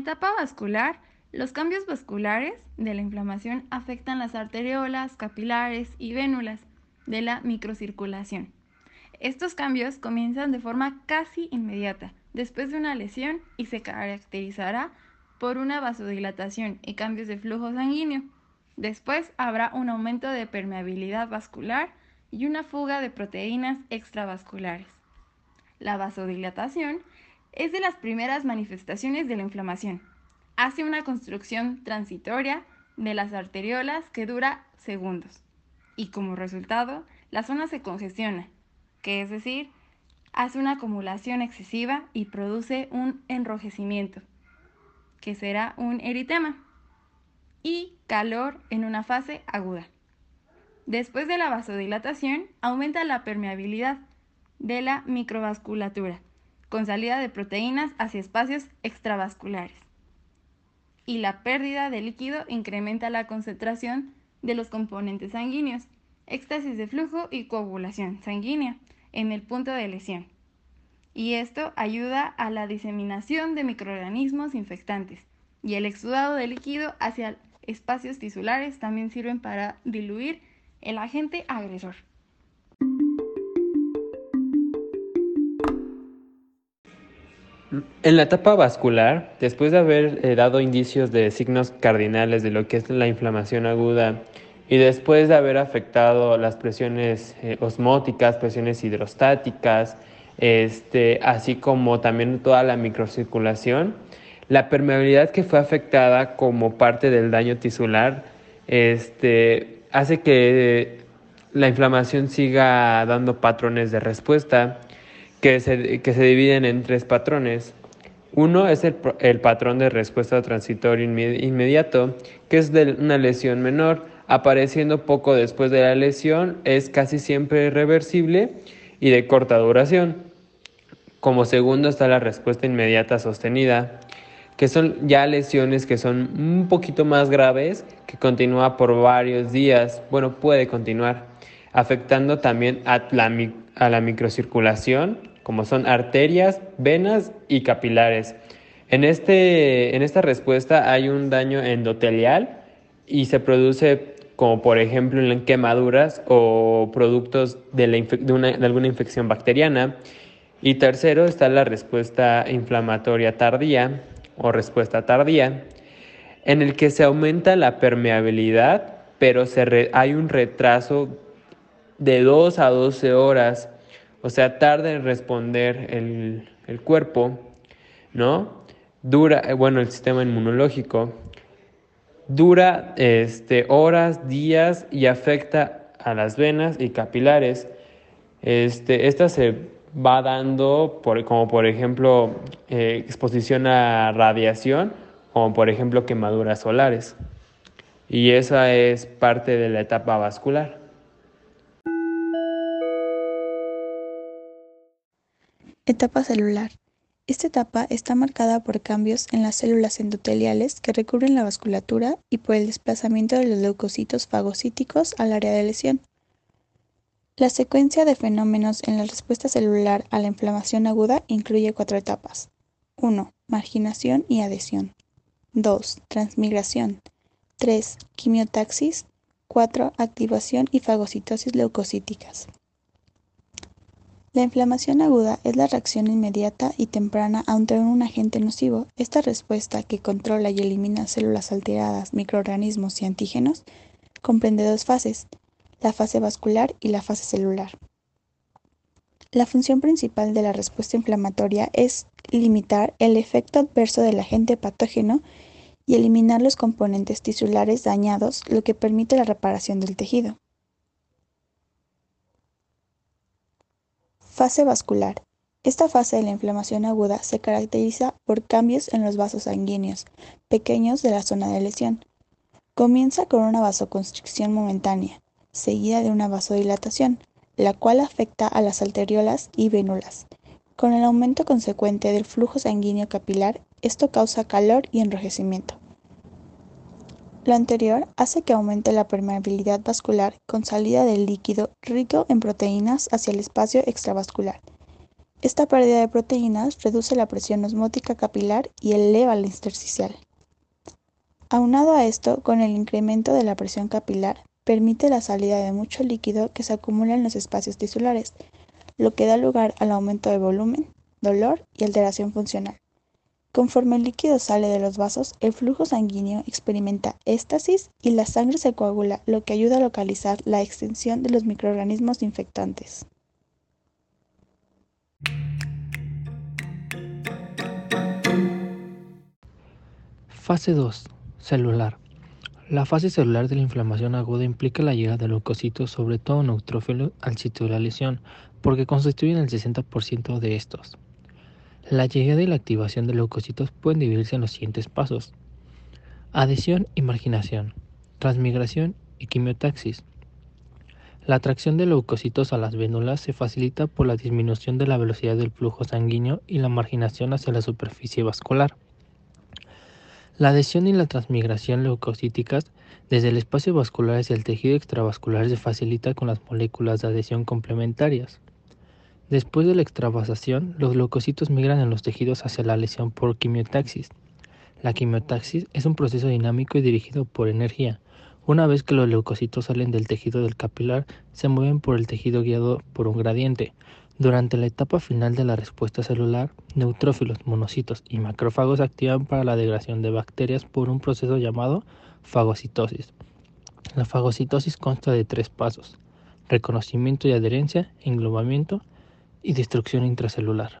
etapa vascular, los cambios vasculares de la inflamación afectan las arteriolas, capilares y vénulas de la microcirculación. Estos cambios comienzan de forma casi inmediata después de una lesión y se caracterizará por una vasodilatación y cambios de flujo sanguíneo. Después habrá un aumento de permeabilidad vascular y una fuga de proteínas extravasculares. La vasodilatación es de las primeras manifestaciones de la inflamación. Hace una construcción transitoria de las arteriolas que dura segundos y como resultado la zona se congestiona, que es decir, hace una acumulación excesiva y produce un enrojecimiento, que será un eritema, y calor en una fase aguda. Después de la vasodilatación, aumenta la permeabilidad de la microvasculatura, con salida de proteínas hacia espacios extravasculares. Y la pérdida de líquido incrementa la concentración de los componentes sanguíneos, éxtasis de flujo y coagulación sanguínea en el punto de lesión. Y esto ayuda a la diseminación de microorganismos infectantes. Y el exudado de líquido hacia espacios tisulares también sirven para diluir el agente agresor. En la etapa vascular, después de haber eh, dado indicios de signos cardinales de lo que es la inflamación aguda y después de haber afectado las presiones eh, osmóticas, presiones hidrostáticas, este, así como también toda la microcirculación, la permeabilidad que fue afectada como parte del daño tisular este, hace que la inflamación siga dando patrones de respuesta que se, que se dividen en tres patrones. Uno es el, el patrón de respuesta transitorio inmediato, que es de una lesión menor, apareciendo poco después de la lesión, es casi siempre reversible y de corta duración. Como segundo está la respuesta inmediata sostenida, que son ya lesiones que son un poquito más graves, que continúa por varios días, bueno, puede continuar, afectando también a la, a la microcirculación como son arterias, venas y capilares. En, este, en esta respuesta hay un daño endotelial y se produce como por ejemplo en quemaduras o productos de, de alguna infección bacteriana. Y tercero está la respuesta inflamatoria tardía o respuesta tardía, en el que se aumenta la permeabilidad, pero se hay un retraso de 2 a 12 horas o sea, tarda en responder el, cuerpo, ¿no? Dura, eh, bueno, el sistema inmunológico, dura este, horas, días y afecta a las venas y capilares. Este, esta se va dando por, como por ejemplo eh, exposición a radiación, como por ejemplo quemaduras solares. Y esa es parte de la etapa vascular. Etapa celular. Esta etapa está marcada por cambios en las células endoteliales que recubren la vasculatura y por el desplazamiento de los leucocitos fagocíticos al área de lesión. La secuencia de fenómenos en la respuesta celular a la inflamación aguda incluye cuatro etapas. 1. Marginación y adhesión. 2. Transmigración. 3. Quimiotaxis. 4. Activación y fagocitosis leucocíticas. La inflamación aguda es la reacción inmediata y temprana ante un agente nocivo. Esta respuesta, que controla y elimina células alteradas, microorganismos y antígenos, comprende dos fases, la fase vascular y la fase celular. La función principal de la respuesta inflamatoria es limitar el efecto adverso del agente patógeno y eliminar los componentes tisulares dañados, lo que permite la reparación del tejido. Fase vascular. Esta fase de la inflamación aguda se caracteriza por cambios en los vasos sanguíneos pequeños de la zona de lesión. Comienza con una vasoconstricción momentánea, seguida de una vasodilatación, la cual afecta a las arteriolas y vénulas. Con el aumento consecuente del flujo sanguíneo capilar, esto causa calor y enrojecimiento. Lo anterior hace que aumente la permeabilidad vascular con salida del líquido rico en proteínas hacia el espacio extravascular Esta pérdida de proteínas reduce la presión osmótica capilar y eleva la intersticial. Aunado a esto, con el incremento de la presión capilar, permite la salida de mucho líquido que se acumula en los espacios tisulares, lo que da lugar al aumento de volumen, dolor y alteración funcional. Conforme el líquido sale de los vasos, el flujo sanguíneo experimenta éstasis y la sangre se coagula, lo que ayuda a localizar la extensión de los microorganismos infectantes. Fase 2. Celular. La fase celular de la inflamación aguda implica la llegada de leucocitos, sobre todo neutrófilos, al sitio de la lesión, porque constituyen el 60% de estos. La llegada y la activación de leucocitos pueden dividirse en los siguientes pasos. Adhesión y marginación, transmigración y quimiotaxis. La atracción de leucocitos a las vénulas se facilita por la disminución de la velocidad del flujo sanguíneo y la marginación hacia la superficie vascular. La adhesión y la transmigración leucocíticas desde el espacio vascular hacia el tejido extravascular se facilita con las moléculas de adhesión complementarias. Después de la extravasación, los leucocitos migran en los tejidos hacia la lesión por quimiotaxis. La quimiotaxis es un proceso dinámico y dirigido por energía. Una vez que los leucocitos salen del tejido del capilar, se mueven por el tejido guiado por un gradiente. Durante la etapa final de la respuesta celular, neutrófilos, monocitos y macrófagos activan para la degradación de bacterias por un proceso llamado fagocitosis. La fagocitosis consta de tres pasos: reconocimiento y adherencia, englobamiento y destrucción intracelular.